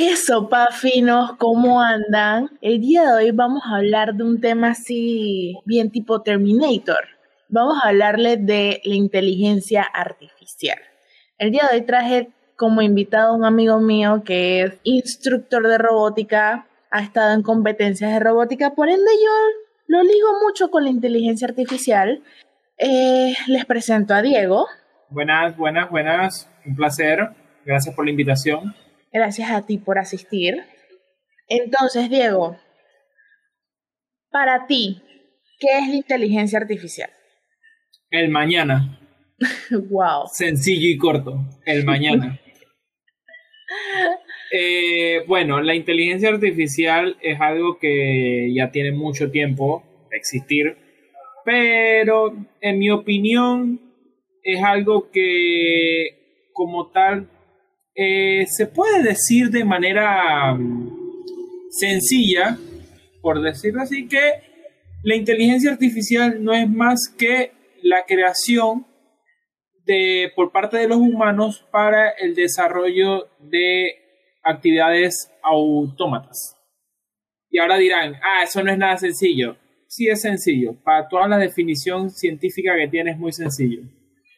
¿Qué sopa? ¿Cómo andan? El día de hoy vamos a hablar de un tema así bien tipo Terminator. Vamos a hablarle de la inteligencia artificial. El día de hoy traje como invitado a un amigo mío que es instructor de robótica, ha estado en competencias de robótica, por ende yo lo ligo mucho con la inteligencia artificial. Eh, les presento a Diego. Buenas, buenas, buenas. Un placer. Gracias por la invitación. Gracias a ti por asistir. Entonces, Diego, para ti, ¿qué es la inteligencia artificial? El mañana. wow. Sencillo y corto. El mañana. Eh, bueno, la inteligencia artificial es algo que ya tiene mucho tiempo de existir, pero en mi opinión es algo que como tal eh, se puede decir de manera mm, sencilla, por decirlo así, que la inteligencia artificial no es más que la creación de, por parte de los humanos para el desarrollo de actividades autómatas. Y ahora dirán, ah, eso no es nada sencillo. Sí es sencillo. Para toda la definición científica que tiene es muy sencillo.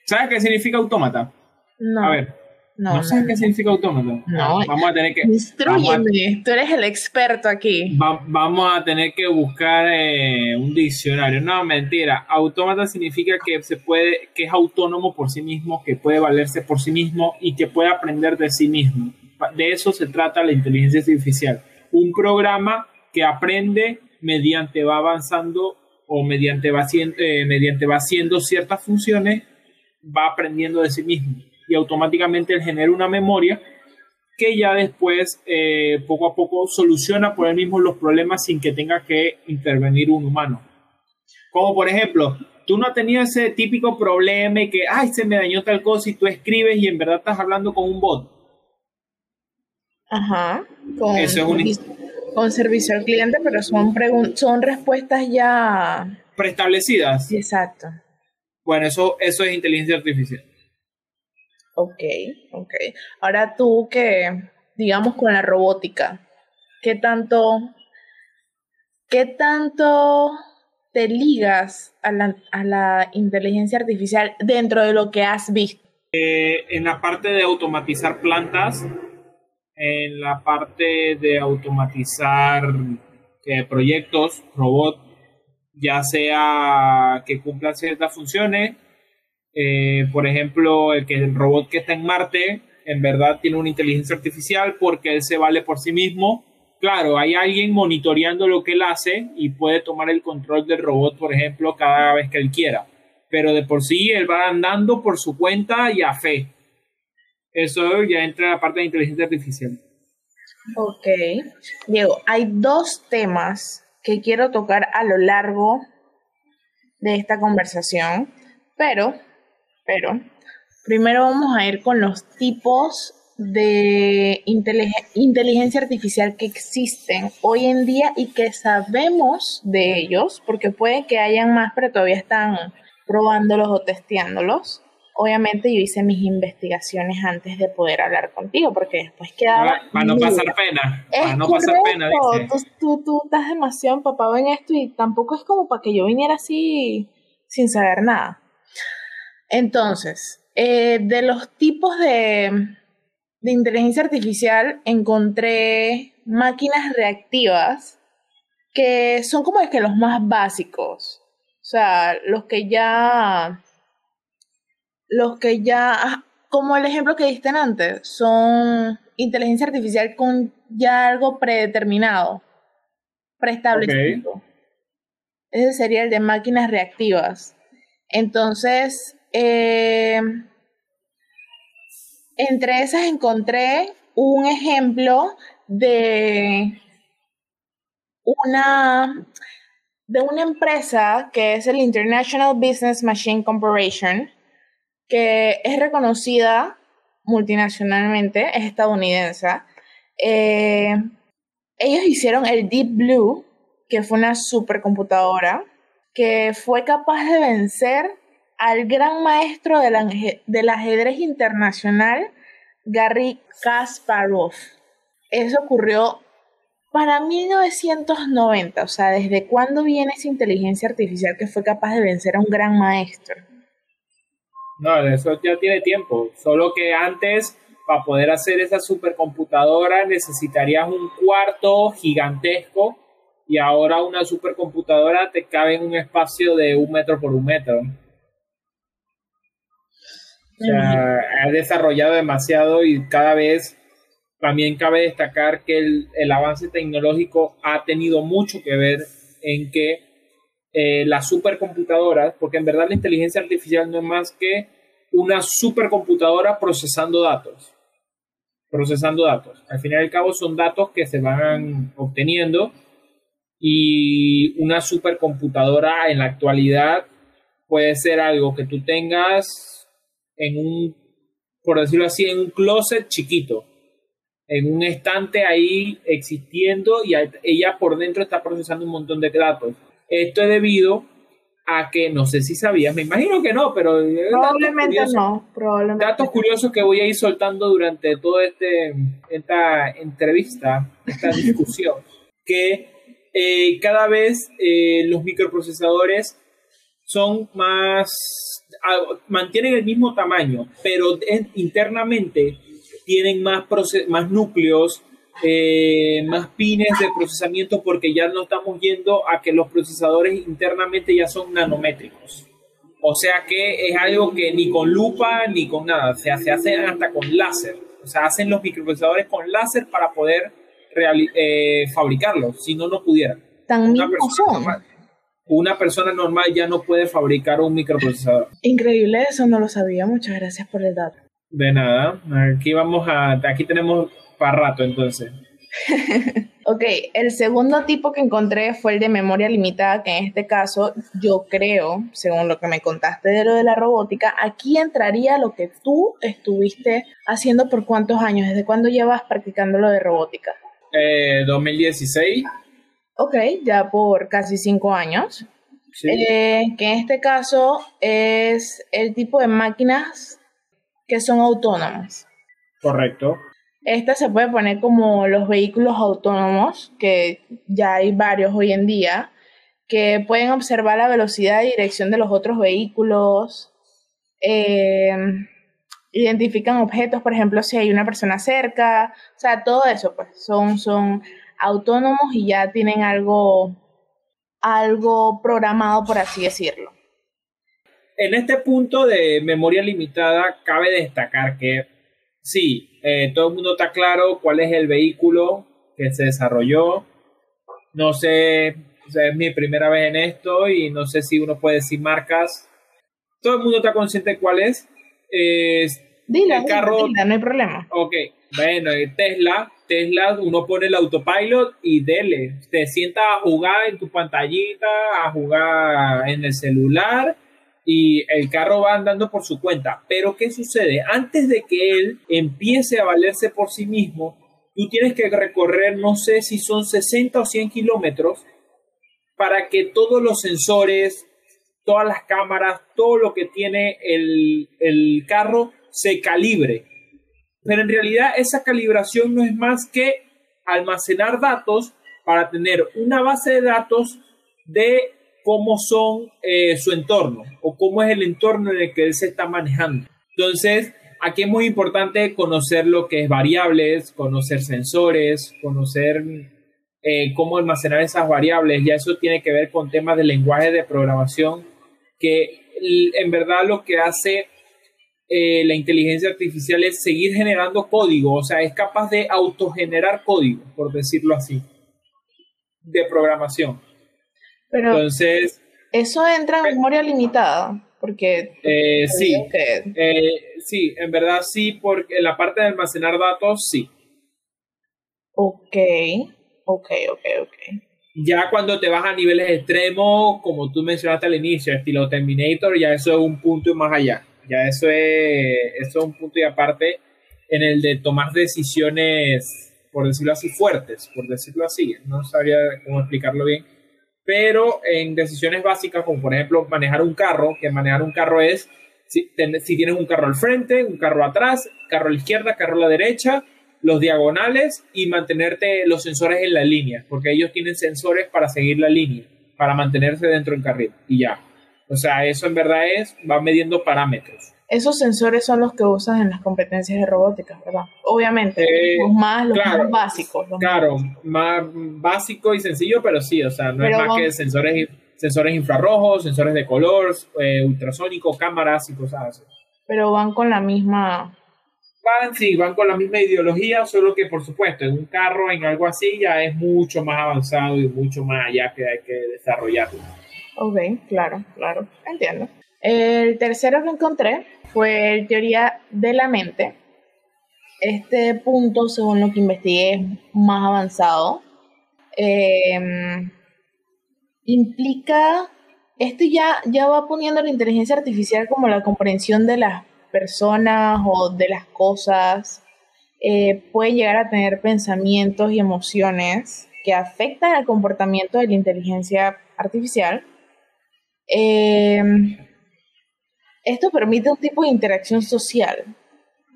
¿Sabes qué significa autómata? No. A ver. No, sabes qué significa autómata? No. Vamos a tener que. Instruyeme, tú eres el experto aquí. vamos a tener que buscar eh, un diccionario. No, mentira. Autómata significa que se puede, que es autónomo por sí mismo, que puede valerse por sí mismo y que puede aprender de sí mismo. De eso se trata la inteligencia artificial. Un programa que aprende mediante va avanzando o mediante va, haciendo, eh, mediante va haciendo ciertas funciones va aprendiendo de sí mismo y automáticamente él genera una memoria que ya después eh, poco a poco soluciona por él mismo los problemas sin que tenga que intervenir un humano. Como por ejemplo, tú no has tenido ese típico problema y que, ay, se me dañó tal cosa y tú escribes y en verdad estás hablando con un bot. Ajá, con, con servicio al cliente, pero son, son respuestas ya preestablecidas. Exacto. Bueno, eso, eso es inteligencia artificial. Ok, ok. Ahora tú que, digamos, con la robótica, ¿qué tanto, qué tanto te ligas a la, a la inteligencia artificial dentro de lo que has visto? Eh, en la parte de automatizar plantas, en la parte de automatizar eh, proyectos, robots, ya sea que cumplan ciertas funciones. Eh, por ejemplo, el que el robot que está en Marte en verdad tiene una inteligencia artificial porque él se vale por sí mismo. Claro, hay alguien monitoreando lo que él hace y puede tomar el control del robot, por ejemplo, cada vez que él quiera. Pero de por sí él va andando por su cuenta y a fe. Eso ya entra en la parte de inteligencia artificial. Ok. Diego, hay dos temas que quiero tocar a lo largo de esta conversación, pero, pero, primero vamos a ir con los tipos de inteligencia artificial que existen hoy en día y que sabemos de ellos, porque puede que hayan más, pero todavía están probándolos o testeándolos obviamente yo hice mis investigaciones antes de poder hablar contigo, porque después quedaba... Para no pasar pena, para no pasar pena. Tú, tú, estás demasiado empapado en esto y tampoco es como para que yo viniera así sin saber nada. Entonces, eh, de los tipos de, de inteligencia artificial encontré máquinas reactivas que son como es que los más básicos. O sea, los que ya los que ya, como el ejemplo que diste antes, son inteligencia artificial con ya algo predeterminado, preestablecido. Ese sería el de máquinas reactivas. Entonces, eh, entre esas encontré un ejemplo de una de una empresa que es el International Business Machine Corporation, que es reconocida multinacionalmente, es estadounidense. Eh, ellos hicieron el Deep Blue, que fue una supercomputadora, que fue capaz de vencer al gran maestro del, ajedrez internacional, Garry Kasparov. eso ocurrió para 1990. O sea, ¿desde cuándo viene esa inteligencia artificial que fue capaz de vencer a un gran maestro? No, eso ya tiene tiempo. Solo que antes, para poder hacer esa supercomputadora, necesitarías un cuarto gigantesco y ahora una supercomputadora te cabe en un espacio de un metro por un metro. O sea, ha desarrollado demasiado y cada vez también cabe destacar que el, el avance tecnológico ha tenido mucho que ver en que eh, las supercomputadoras, porque en verdad la inteligencia artificial no es más que una supercomputadora procesando datos. Procesando datos. Al final y al cabo son datos que se van obteniendo y una supercomputadora en la actualidad puede ser algo que tú tengas en un, por decirlo así, en un closet chiquito, en un estante ahí existiendo y ella por dentro está procesando un montón de datos. Esto es debido a que, no sé si sabías, me imagino que no, pero... Probablemente no, probablemente. Datos curiosos que voy a ir soltando durante toda este, esta entrevista, esta discusión, que eh, cada vez eh, los microprocesadores son más, mantienen el mismo tamaño, pero internamente tienen más, más núcleos, eh, más pines de procesamiento porque ya no estamos yendo a que los procesadores internamente ya son nanométricos. O sea que es algo que ni con lupa ni con nada, o sea, se hacen hasta con láser. O sea, hacen los microprocesadores con láser para poder eh, fabricarlos, si no, no pudieran. Persona, normal, una persona normal ya no puede fabricar un microprocesador. Increíble, eso no lo sabía. Muchas gracias por el dato. De nada. Aquí vamos a. Aquí tenemos para rato entonces. ok, el segundo tipo que encontré fue el de memoria limitada, que en este caso yo creo, según lo que me contaste de lo de la robótica, aquí entraría lo que tú estuviste haciendo por cuántos años, desde cuándo llevas practicando lo de robótica. Eh, 2016. Ok, ya por casi cinco años. Eh, que en este caso es el tipo de máquinas que son autónomas. Correcto. Esta se puede poner como los vehículos autónomos, que ya hay varios hoy en día, que pueden observar la velocidad y dirección de los otros vehículos, eh, identifican objetos, por ejemplo, si hay una persona cerca, o sea, todo eso, pues son, son autónomos y ya tienen algo, algo programado, por así decirlo. En este punto de memoria limitada, cabe destacar que sí, eh, todo el mundo está claro cuál es el vehículo que se desarrolló. No sé, es mi primera vez en esto y no sé si uno puede decir marcas. Todo el mundo está consciente de cuál es. dile, el carro. no hay problema. Ok, bueno, Tesla, Tesla, uno pone el autopilot y dele. Te sientas a jugar en tu pantallita, a jugar en el celular y el carro va andando por su cuenta. Pero ¿qué sucede? Antes de que él empiece a valerse por sí mismo, tú tienes que recorrer, no sé si son 60 o 100 kilómetros, para que todos los sensores, todas las cámaras, todo lo que tiene el, el carro se calibre. Pero en realidad esa calibración no es más que almacenar datos para tener una base de datos de cómo son eh, su entorno o cómo es el entorno en el que él se está manejando. Entonces, aquí es muy importante conocer lo que es variables, conocer sensores, conocer eh, cómo almacenar esas variables. Ya eso tiene que ver con temas de lenguaje de programación, que en verdad lo que hace eh, la inteligencia artificial es seguir generando código, o sea, es capaz de autogenerar código, por decirlo así, de programación. Pero Entonces, eso entra en memoria limitada, porque... Eh, sí, eh, sí, en verdad sí, porque en la parte de almacenar datos, sí. Ok, ok, ok, ok. Ya cuando te vas a niveles extremos, como tú mencionaste al inicio, estilo Terminator, ya eso es un punto más allá. Ya eso es, eso es un punto y aparte en el de tomar decisiones, por decirlo así, fuertes, por decirlo así. No sabría cómo explicarlo bien pero en decisiones básicas, como por ejemplo manejar un carro, que manejar un carro es si, tienes un carro al frente, un carro atrás, carro a la izquierda, carro a la derecha, los diagonales y mantenerte los sensores en la línea, porque ellos tienen sensores para seguir la línea, para mantenerse dentro del carril y ya. O sea, eso en verdad es, va midiendo parámetros. Esos sensores son los que usas en las competencias de robótica, ¿verdad? Obviamente, eh, los, más, los más básicos. claro, más básico y sencillo, pero sí, o sea, no es más que sensores, sensores infrarrojos, sensores de color, eh, ultrasónico, cámaras y cosas así. Pero van con la misma... Van, sí, van con la misma ideología, solo que por supuesto en un carro, en algo así, ya es mucho más avanzado y mucho más allá que hay que desarrollarlo. Ok, claro, claro, entiendo. El tercero que encontré fue teoría de la mente. Este punto, según lo que investigué, es más avanzado. Em, implica, esto ya, ya va poniendo la inteligencia artificial como la comprensión de las personas o de las cosas. Eh, puede llegar a tener pensamientos y emociones que afectan el comportamiento de la inteligencia artificial. Eh, esto permite un tipo de interacción social,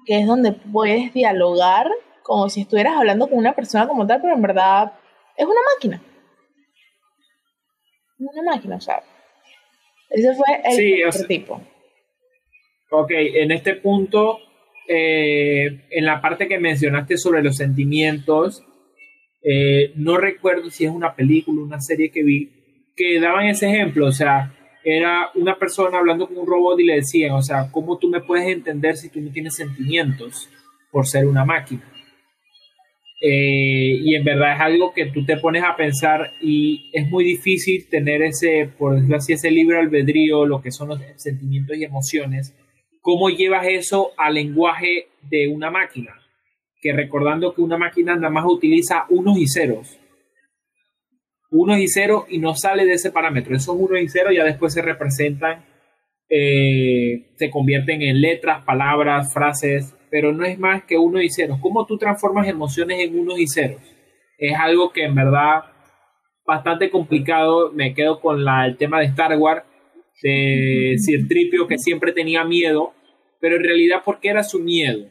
que es donde puedes dialogar como si estuvieras hablando con una persona como tal, pero en verdad es una máquina. Una máquina, o sea. Ese fue el tipo. Ok, en este punto, eh, en la parte que mencionaste sobre los sentimientos, eh, no recuerdo si es una película, una serie que vi, que daban ese ejemplo, o sea, era una persona hablando con un robot y le decían, o sea, ¿cómo tú me puedes entender si tú no tienes sentimientos por ser una máquina? Eh, y en verdad es algo que tú te pones a pensar y es muy difícil tener ese, por decirlo así, ese libre albedrío, lo que son los sentimientos y emociones. ¿Cómo llevas eso al lenguaje de una máquina? Que recordando que una máquina nada más utiliza unos y ceros 1 y 0 y no sale de ese parámetro. Esos 1 y 0 ya después se representan, eh, se convierten en letras, palabras, frases, pero no es más que 1 y 0. ¿Cómo tú transformas emociones en 1 y 0? Es algo que en verdad bastante complicado. Me quedo con la, el tema de Star Wars, de Sir Tripio, que siempre tenía miedo, pero en realidad, ¿por qué era su miedo?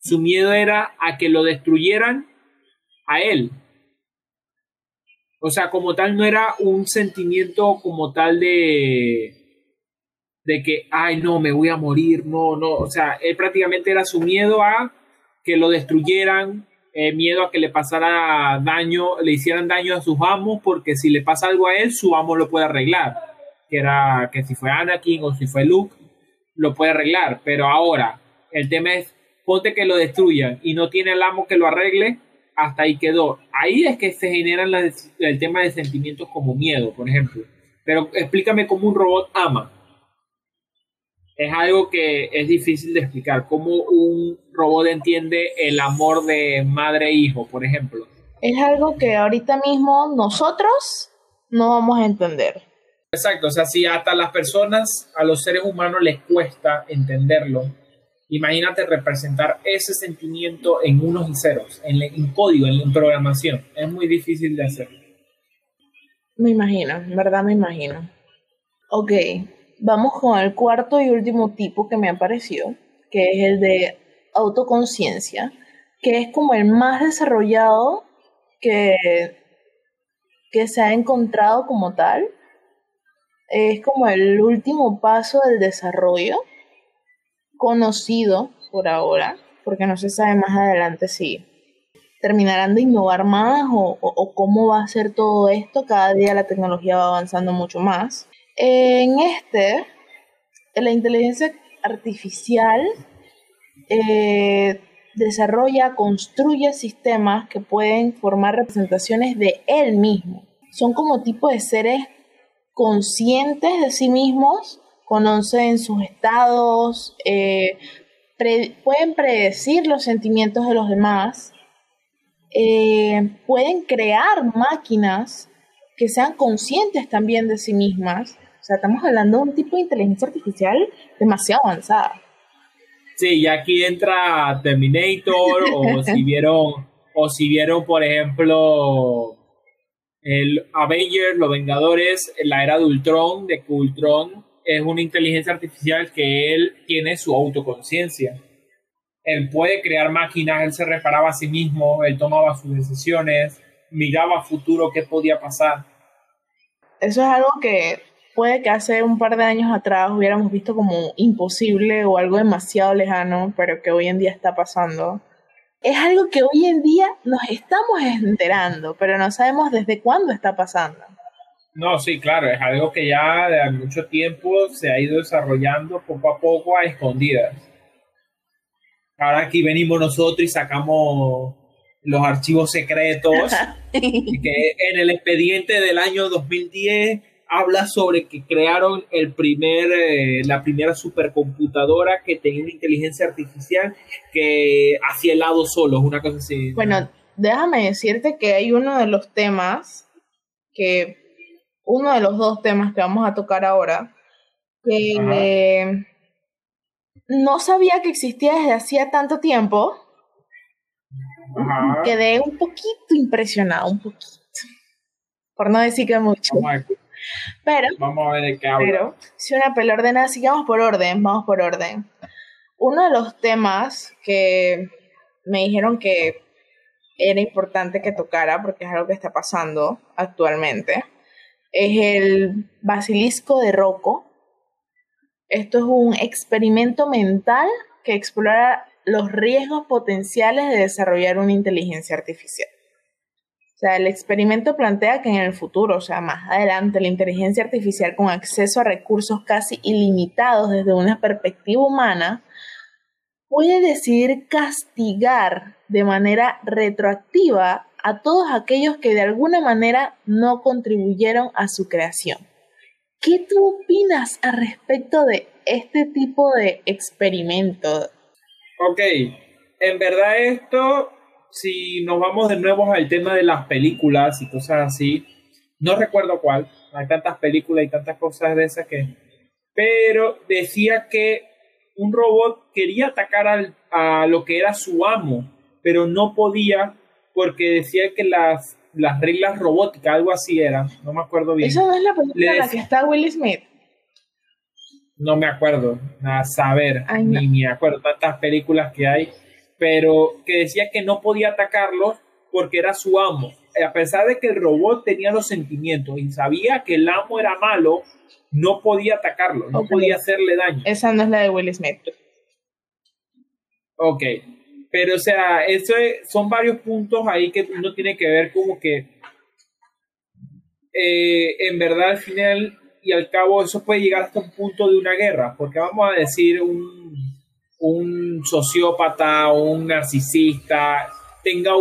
Su miedo era a que lo destruyeran a él, o sea, como tal, no era un sentimiento como tal de, de que, ay, no, me voy a morir, no, no. O sea, él prácticamente era su miedo a que lo destruyeran, eh, miedo a que le pasara daño, le hicieran daño a sus amos, porque si le pasa algo a él, su amo lo puede arreglar. Que era que si fue Anakin o si fue Luke, lo puede arreglar. Pero ahora, el tema es, ponte que lo destruyan y no tiene el amo que lo arregle, hasta ahí quedó. Ahí es que se generan el tema de sentimientos como miedo, por ejemplo. Pero explícame cómo un robot ama. Es algo que es difícil de explicar. Cómo un robot entiende el amor de madre e hijo, por ejemplo. Es algo que ahorita mismo nosotros no vamos a entender. Exacto, o sea, si hasta las personas, a los seres humanos les cuesta entenderlo, Imagínate representar ese sentimiento en unos y ceros, en, código, en, programación. Es muy difícil de hacer. Me imagino, en verdad me imagino. Ok, vamos con el cuarto y último tipo que me apareció, que es el de autoconciencia, que es como el más desarrollado que, que se ha encontrado como tal. Es como el último paso del desarrollo conocido por ahora, porque no se sabe más adelante si terminarán de innovar más o, cómo va a ser todo esto. Cada día la tecnología va avanzando mucho más. En este, la inteligencia artificial eh, desarrolla, construye sistemas que pueden formar representaciones de él mismo. Son como tipo de seres conscientes de sí mismos conocen sus estados, eh, pueden predecir los sentimientos de los demás, eh, pueden crear máquinas que sean conscientes también de sí mismas. O sea, estamos hablando de un tipo de inteligencia artificial demasiado avanzada. Sí, y aquí entra Terminator, o si vieron, o si vieron, por ejemplo, el Avengers, los Vengadores, la era de Ultron, de que Ultron es una inteligencia artificial que él tiene su autoconciencia. él puede crear máquinas, él se reparaba a sí mismo, él tomaba sus decisiones, miraba futuro qué podía pasar. Eso es algo que puede que hace un par de años atrás hubiéramos visto como imposible o algo demasiado lejano, pero que hoy en día está pasando. Es algo que hoy en día nos estamos enterando, pero no sabemos desde cuándo está pasando. No, sí, claro, es algo que ya de mucho tiempo se ha ido desarrollando poco a poco a escondidas. Ahora aquí venimos nosotros y sacamos los archivos secretos, que en el expediente del año 2010 habla sobre que crearon el primer, eh, la primera supercomputadora que tenía una inteligencia artificial que hacía helado solo, una cosa así. Bueno, déjame decirte que hay uno de los temas que, uno de los dos temas que vamos a tocar ahora, que no sabía que existía desde hacía tanto tiempo. Quedé un poquito impresionado, un poquito. Por no decir que mucho. Pero, vamos a ver de qué habla. Pero, si una pela ordenada, sigamos por orden, vamos por orden. Uno de los temas que me dijeron que era importante que tocara, porque es algo que está pasando actualmente, es el basilisco de Rocco. Esto es un experimento mental que explora los riesgos potenciales de desarrollar una inteligencia artificial. O sea, el experimento plantea que en el futuro, o sea, más adelante, la inteligencia artificial con acceso a recursos casi ilimitados desde una perspectiva humana puede decidir castigar de manera retroactiva a todos aquellos que de alguna manera no contribuyeron a su creación. ¿Qué tú opinas al respecto de este tipo de experimento? Ok, en verdad esto si nos vamos de nuevo al tema de las películas y cosas así, no recuerdo cuál, hay tantas películas y tantas cosas de esas que... Pero decía que un robot quería atacar al, a lo que era su amo, pero no podía porque decía que las, las reglas robóticas, algo así eran, no me acuerdo bien. ¿Eso no es la película en la que está Will Smith? No me acuerdo, a saber, ni me acuerdo, tantas películas que hay pero que decía que no podía atacarlos porque era su amo. A pesar de que el robot tenía los sentimientos y sabía que el amo era malo, no podía atacarlo, no podía hacerle daño. Esa no es la de Will Smith. Ok, pero o sea, eso son varios puntos ahí que uno tiene que ver como que eh, en verdad al final y al cabo eso puede llegar hasta un punto de una guerra, porque vamos a decir un un sociópata o un narcisista tenga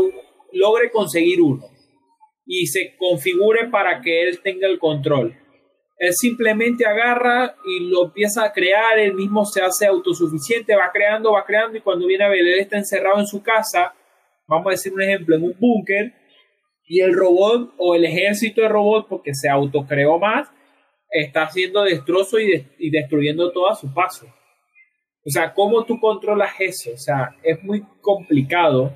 logre conseguir uno y se configure para que él tenga el control. Él simplemente agarra y lo empieza a crear, él mismo se hace autosuficiente, va creando, va creando y cuando viene a ver, él está encerrado en su casa, vamos a decir un ejemplo, en un búnker y el robot o el ejército de robots, porque se autocreó más, está haciendo destrozo y, y destruyendo todo a su paso. O sea, ¿cómo tú controlas eso? O sea, es muy complicado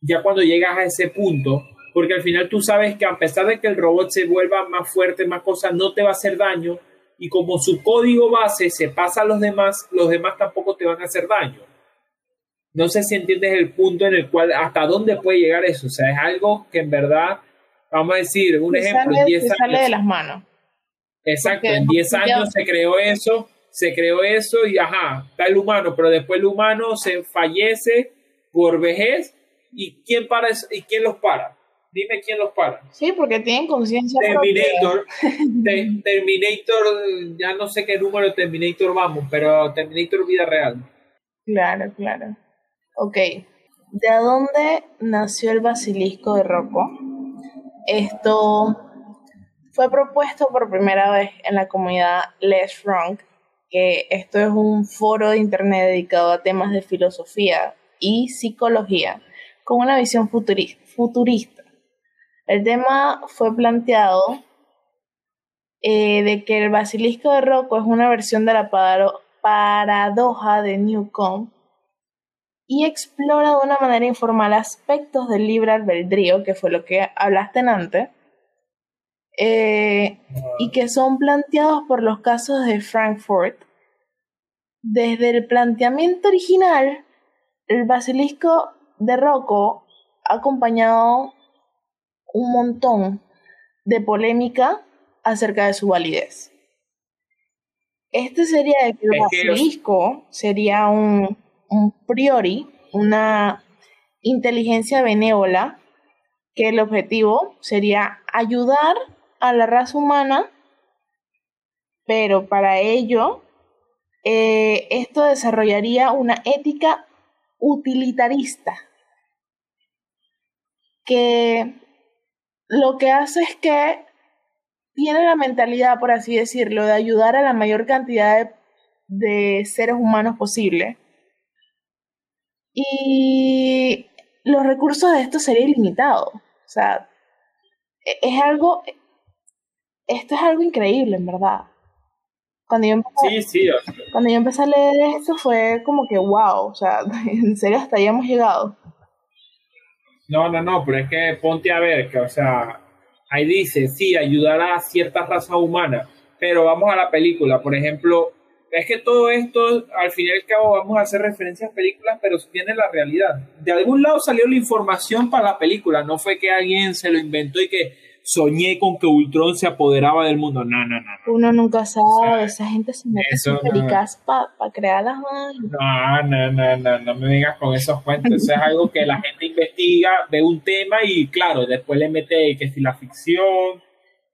ya cuando llegas a ese punto, porque al final tú sabes que a pesar de que el robot se vuelva más fuerte, más cosas, no te va a hacer daño, y como su código base se pasa a los demás, los demás tampoco te van a hacer daño. No sé si entiendes el punto en el cual, hasta dónde puede llegar eso. O sea, es algo que en verdad, vamos a decir, un ejemplo, en 10 años. sale de las manos. Exacto, en 10 años se creó eso se creó eso y ajá, está el humano, pero después el humano se fallece por vejez y quién para y quién los para. Dime quién los para. Sí, porque tienen conciencia Terminator, Terminator, ya no sé qué número de Terminator vamos, pero Terminator vida real. Claro, claro. Ok. ¿De dónde nació el basilisco de Rocco? Esto fue propuesto por primera vez en la comunidad Les Frank que esto es un foro de internet dedicado a temas de filosofía y psicología con una visión futurista. El tema fue planteado eh, de que el basilisco de Rocco es una versión de la paradoja de Newcomb y explora de una manera informal aspectos del libre albedrío, que fue lo que hablaste antes, eh, y que son planteados por los casos de Frankfurt. Desde el planteamiento original, el basilisco de Rocco acompañado un montón de polémica acerca de su validez. Este sería el basilisco sería un, un priori, una inteligencia benévola, que el objetivo sería ayudar a la raza humana, pero para ello eh, esto desarrollaría una ética utilitarista que lo que hace es que tiene la mentalidad, por así decirlo, de ayudar a la mayor cantidad de, seres humanos posible. Y los recursos de esto serían ilimitados. O sea, e, es algo, esto es algo increíble, en verdad. Cuando yo empecé, cuando yo empecé a leer esto fue como que wow, o sea, en serio hasta ahí hemos llegado. No, no, no, pero es que ponte a ver, que, o sea, ahí dice, sí, ayudará a cierta raza humana, pero vamos a la película, por ejemplo, es que todo esto, al fin y al cabo, vamos a hacer referencias a películas, pero tiene la realidad. De algún lado salió la información para la película, no fue que alguien se lo inventó y que soñé con que Ultron se apoderaba del mundo. No, no, no. Uno nunca sabe, esa gente se mete en películas para crear las No, no, no, no, no me vengas con esos cuentos. Eso es algo que la gente investiga, ve un tema y claro, después le mete que si la ficción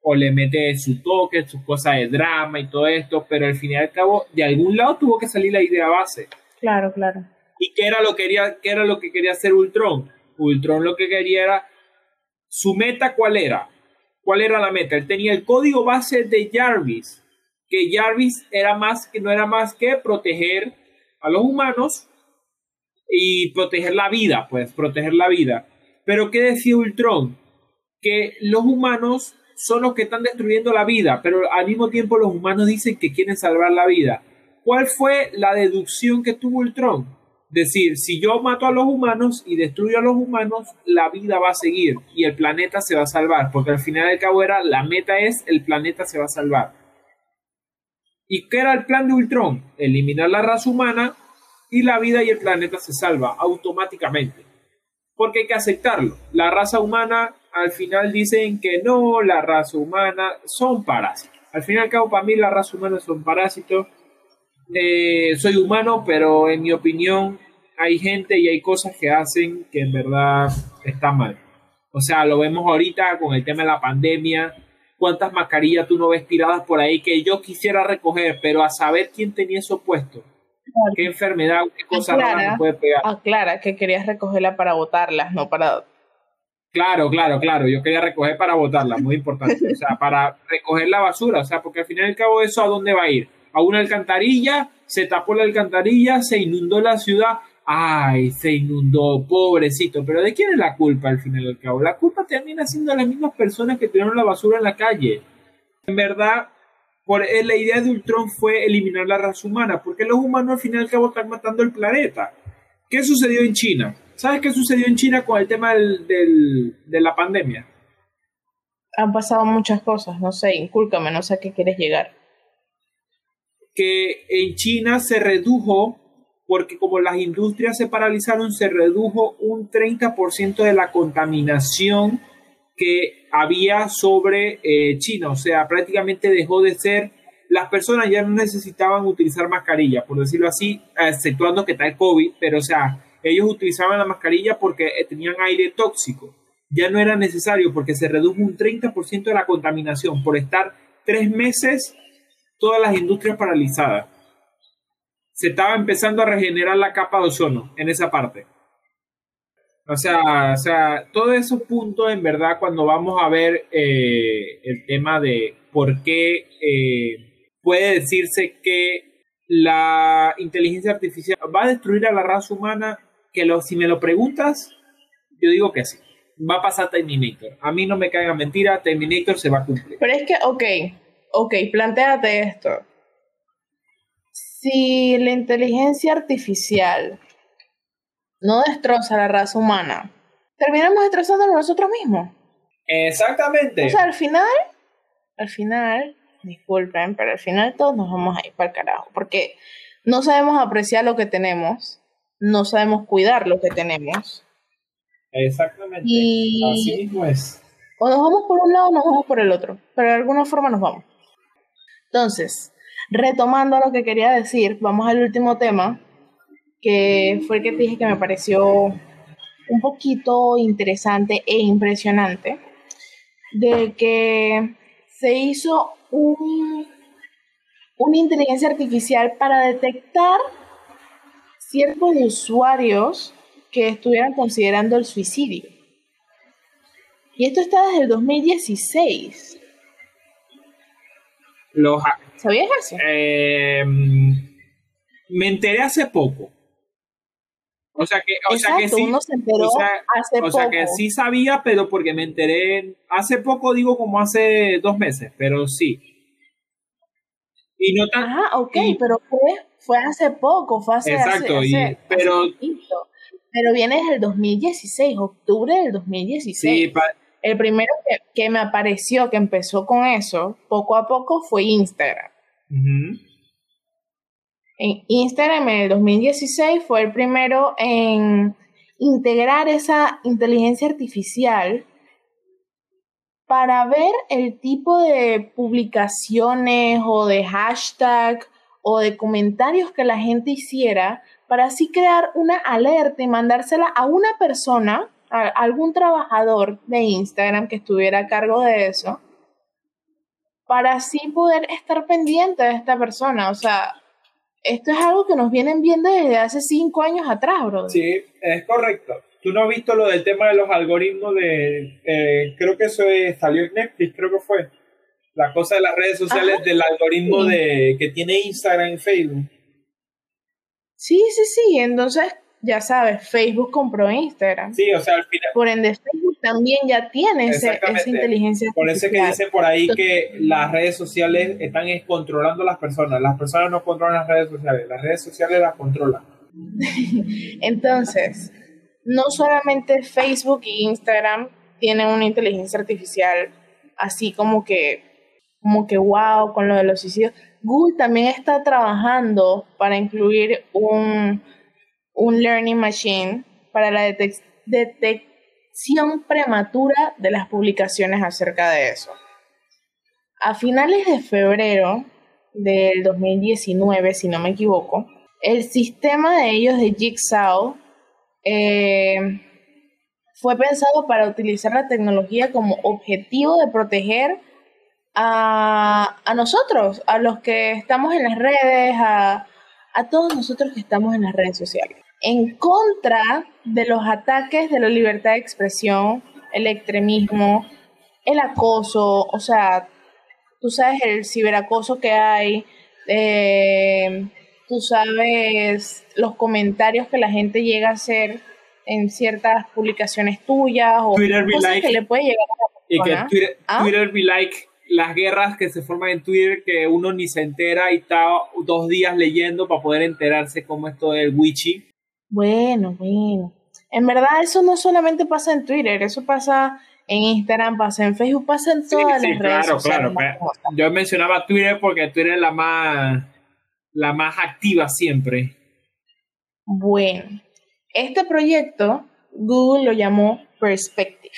o le mete su toque, sus cosas de drama y todo esto, pero al fin y al cabo, de algún lado tuvo que salir la idea base. Claro, claro. ¿Y qué era lo que quería, qué era lo que quería hacer Ultron? Ultron lo que quería era su meta cuál era? ¿Cuál era la meta? Él tenía el código base de Jarvis, que Jarvis era más que no era más que proteger a los humanos y proteger la vida, pues proteger la vida. Pero ¿qué decía Ultron? Que los humanos son los que están destruyendo la vida, pero al mismo tiempo los humanos dicen que quieren salvar la vida. ¿Cuál fue la deducción que tuvo Ultron? Decir, si yo mato a los humanos y destruyo a los humanos, la vida va a seguir y el planeta se va a salvar, porque al final del cabo era, la meta es, el planeta se va a salvar. ¿Y qué era el plan de Ultron? Eliminar la raza humana y la vida y el planeta se salva automáticamente. Porque hay que aceptarlo. La raza humana al final dicen que no, la raza humana son parásitos. Al fin y al cabo, para mí la raza humana son parásitos eh, soy humano, pero en mi opinión hay gente y hay cosas que hacen que en verdad está mal. O sea, lo vemos ahorita con el tema de la pandemia. ¿Cuántas mascarillas tú no ves tiradas por ahí que yo quisiera recoger, pero a saber quién tenía eso puesto? ¿Qué enfermedad, qué cosa rara me puede pegar? Aclara que querías recogerla para botarlas, no para... Claro, claro, claro. Yo quería recoger para botarlas, muy importante. O sea, para recoger la basura. O sea, porque al final y al cabo eso a dónde va a ir a una alcantarilla, se tapó la alcantarilla, se inundó la ciudad. Ay, se inundó, pobrecito. Pero ¿de quién es la culpa al final del cabo? La culpa termina siendo las mismas personas que tiraron la basura en la calle. En verdad, por, eh, la idea de Ultron fue eliminar la raza humana, porque los humanos al final del cabo están matando el planeta. ¿Qué sucedió en China? ¿Sabes qué sucedió en China con el tema del, de la pandemia? Han pasado muchas cosas, no sé, incúlcame, no sé a qué quieres llegar que en China se redujo, porque como las industrias se paralizaron, se redujo un 30% de la contaminación que había sobre eh, China. O sea, prácticamente dejó de ser, las personas ya no necesitaban utilizar mascarilla, por decirlo así, exceptuando que está el COVID, pero o sea, ellos utilizaban la mascarilla porque eh, tenían aire tóxico. Ya no era necesario porque se redujo un 30% de la contaminación por estar tres meses todas las industrias paralizadas. Se estaba empezando a regenerar la capa de ozono en esa parte. O sea, o sea, todos esos puntos, en verdad, cuando vamos a ver eh, el tema de por qué eh, puede decirse que la inteligencia artificial va a destruir a la raza humana, que lo, si me lo preguntas, yo digo que sí. Va a pasar Terminator. A mí no me caiga mentira, Terminator se va a cumplir. Pero es que, ok, ok, planteate esto. Si la inteligencia artificial no destroza la raza humana, terminamos destrozándonos nosotros mismos. Exactamente. O sea, al final, al final, disculpen, pero al final todos nos vamos a ir para el carajo, porque no sabemos apreciar lo que tenemos, no sabemos cuidar lo que tenemos. Exactamente. Y- Así mismo es. O nos vamos por un lado o nos vamos por el otro, pero de alguna forma nos vamos. Entonces, retomando lo que quería decir, vamos al último tema, que fue el que te dije que me pareció un poquito interesante e impresionante, de que se hizo un, una inteligencia artificial para detectar ciertos usuarios que estuvieran considerando el suicidio. Y esto está desde el 2016. Los, ¿Sabías eso? eh, me enteré hace poco. O sea que, o sea que sí. uno se enteró o sea, hace o sea que sí sabía, pero porque me enteré hace poco, digo como hace dos meses, pero sí. Y no tan. Ah, ok, y- pero fue, fue hace poco, fue hace... Exacto, hace- y- hace- pero- hace pero viene desde el 2016, octubre del 2016. Sí, pa- El primero que, que me apareció, que empezó con eso, poco a poco, fue Instagram. En Instagram en el 2016 fue el primero en integrar esa inteligencia artificial para ver el tipo de publicaciones o de hashtag o de comentarios que la gente hiciera para así crear una alerta y mandársela a una persona, a algún trabajador de Instagram que estuviera a cargo de eso, para así poder estar pendiente de esta persona. O sea, esto es algo que nos vienen viendo desde hace cinco años atrás, bro. Sí, es correcto. ¿Tú no has visto lo del tema de los algoritmos de... eh, creo que eso es- salió en Netflix, creo que fue. La cosa de las redes sociales Ajá. del algoritmo Sí. de que tiene Instagram y Facebook. Sí, sí, sí. Entonces, ya sabes, Facebook compró Instagram. Sí, o sea, al final... Por ende, Facebook también ya tiene ese- esa inteligencia Por eso es que artificial. dice por ahí que las redes sociales están es controlando a las personas. Las personas no controlan las redes sociales, las redes sociales las controlan. Entonces, no solamente Facebook y Instagram tienen una inteligencia artificial así como que, como que wow con lo de los suicidios. Google también está trabajando para incluir un, un learning machine para la detec- detección prematura de las publicaciones acerca de eso. A finales de febrero del 2019, si no me equivoco, el sistema de ellos de Jigsaw eh, fue pensado para utilizar la tecnología como objetivo de proteger a, a nosotros, a los que estamos en las redes, a, a todos nosotros que estamos en las redes sociales, en contra de los ataques de la libertad de expresión, el extremismo, el acoso, o sea, tú sabes el ciberacoso que hay, eh, tú sabes los comentarios que la gente llega a hacer en ciertas publicaciones tuyas o Twitter cosas like- que le puede llegar a la Y que. Twitter, ¿Ah? Twitter be like las guerras que se forman en Twitter que uno ni se entera y está dos días leyendo para poder enterarse cómo es todo el witchy. Bueno, bueno. En verdad eso no solamente pasa en Twitter, eso pasa en Instagram, pasa en Facebook, pasa en todas sí, las redes claro, sociales. claro. famosas. Yo mencionaba Twitter porque Twitter es la más, la más activa siempre. Bueno, este proyecto Google lo llamó Perspective,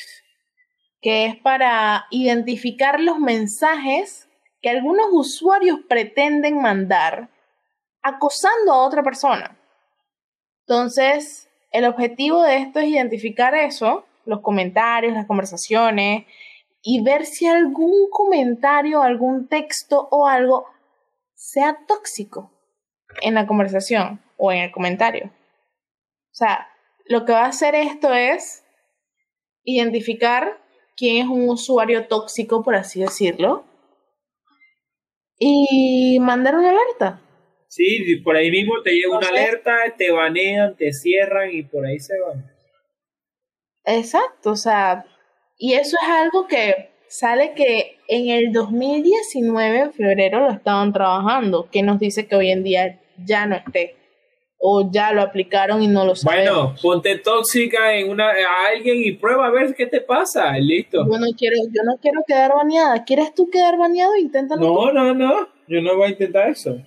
que es para identificar los mensajes que algunos usuarios pretenden mandar acosando a otra persona. Entonces, el objetivo de esto es identificar eso, los comentarios, las conversaciones, y ver si algún comentario, algún texto o algo sea tóxico en la conversación o en el comentario. O sea, lo que va a hacer esto es identificar quién es un usuario tóxico, por así decirlo, y mandar una alerta. Sí, por ahí mismo te llega una alerta, te banean, te cierran y por ahí se van. Exacto, o sea, y eso es algo que sale que en el 2019, en febrero, lo estaban trabajando, que nos dice que hoy en día ya no esté, o ya lo aplicaron y no lo sabemos. Bueno, ponte tóxica en una, a alguien y prueba a ver qué te pasa. Listo. Yo no quiero, yo no quiero quedar baneada. ¿Quieres tú quedar baneado? Inténtalo. tú. No, no, no. Yo no voy a intentar eso.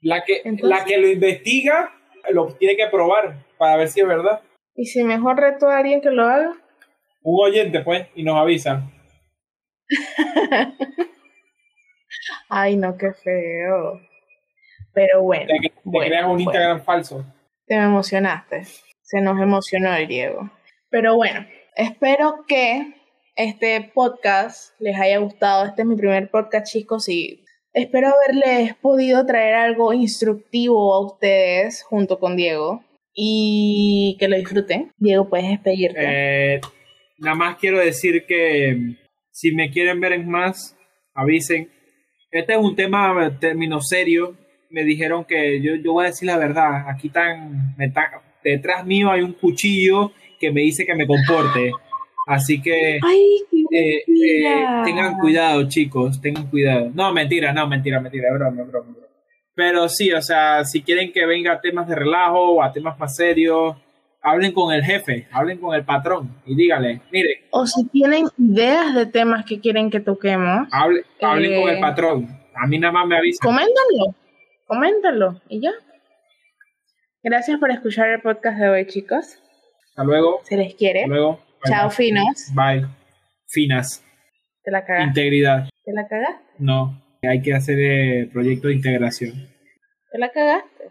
La que, Entonces- la que lo investiga lo tiene que probar para ver si es verdad. ¿Y si mejor reto a alguien que lo haga? Un oyente, pues, y nos avisa. Ay, no, qué feo. Pero bueno. Te, creas un Instagram falso. Te me emocionaste. Se nos emocionó el Diego. Pero bueno, espero que este podcast les haya gustado. Este es mi primer podcast, chicos, y espero haberles podido traer algo instructivo a ustedes junto con Diego y que lo disfruten. Diego, puedes despedirte. Eh, nada más quiero decir que si me quieren ver en más, avisen. Este es un tema, término serio. Me dijeron que yo, yo voy a decir la verdad. Aquí están, detrás mío hay un cuchillo que me dice que me comporte. Así que Ay, eh, eh, tengan cuidado, chicos, tengan cuidado. No, mentira, no, mentira, mentira, broma, broma, broma. Pero sí, o sea, si quieren que venga a temas de relajo o a temas más serios, hablen con el jefe, hablen con el patrón y díganle, mire. O si tienen ideas de temas que quieren que toquemos. hablen con el eh, patrón. A mí nada más me avisan. Coméntanlo, coméntanlo y ya. Gracias por escuchar el podcast de hoy, chicos. Hasta luego. Se les quiere. Hasta luego. Chao, finos. Bye. Finas. Te la cagaste. Integridad. ¿Te la cagaste? No, hay que hacer el proyecto de integración. ¿Te la cagaste?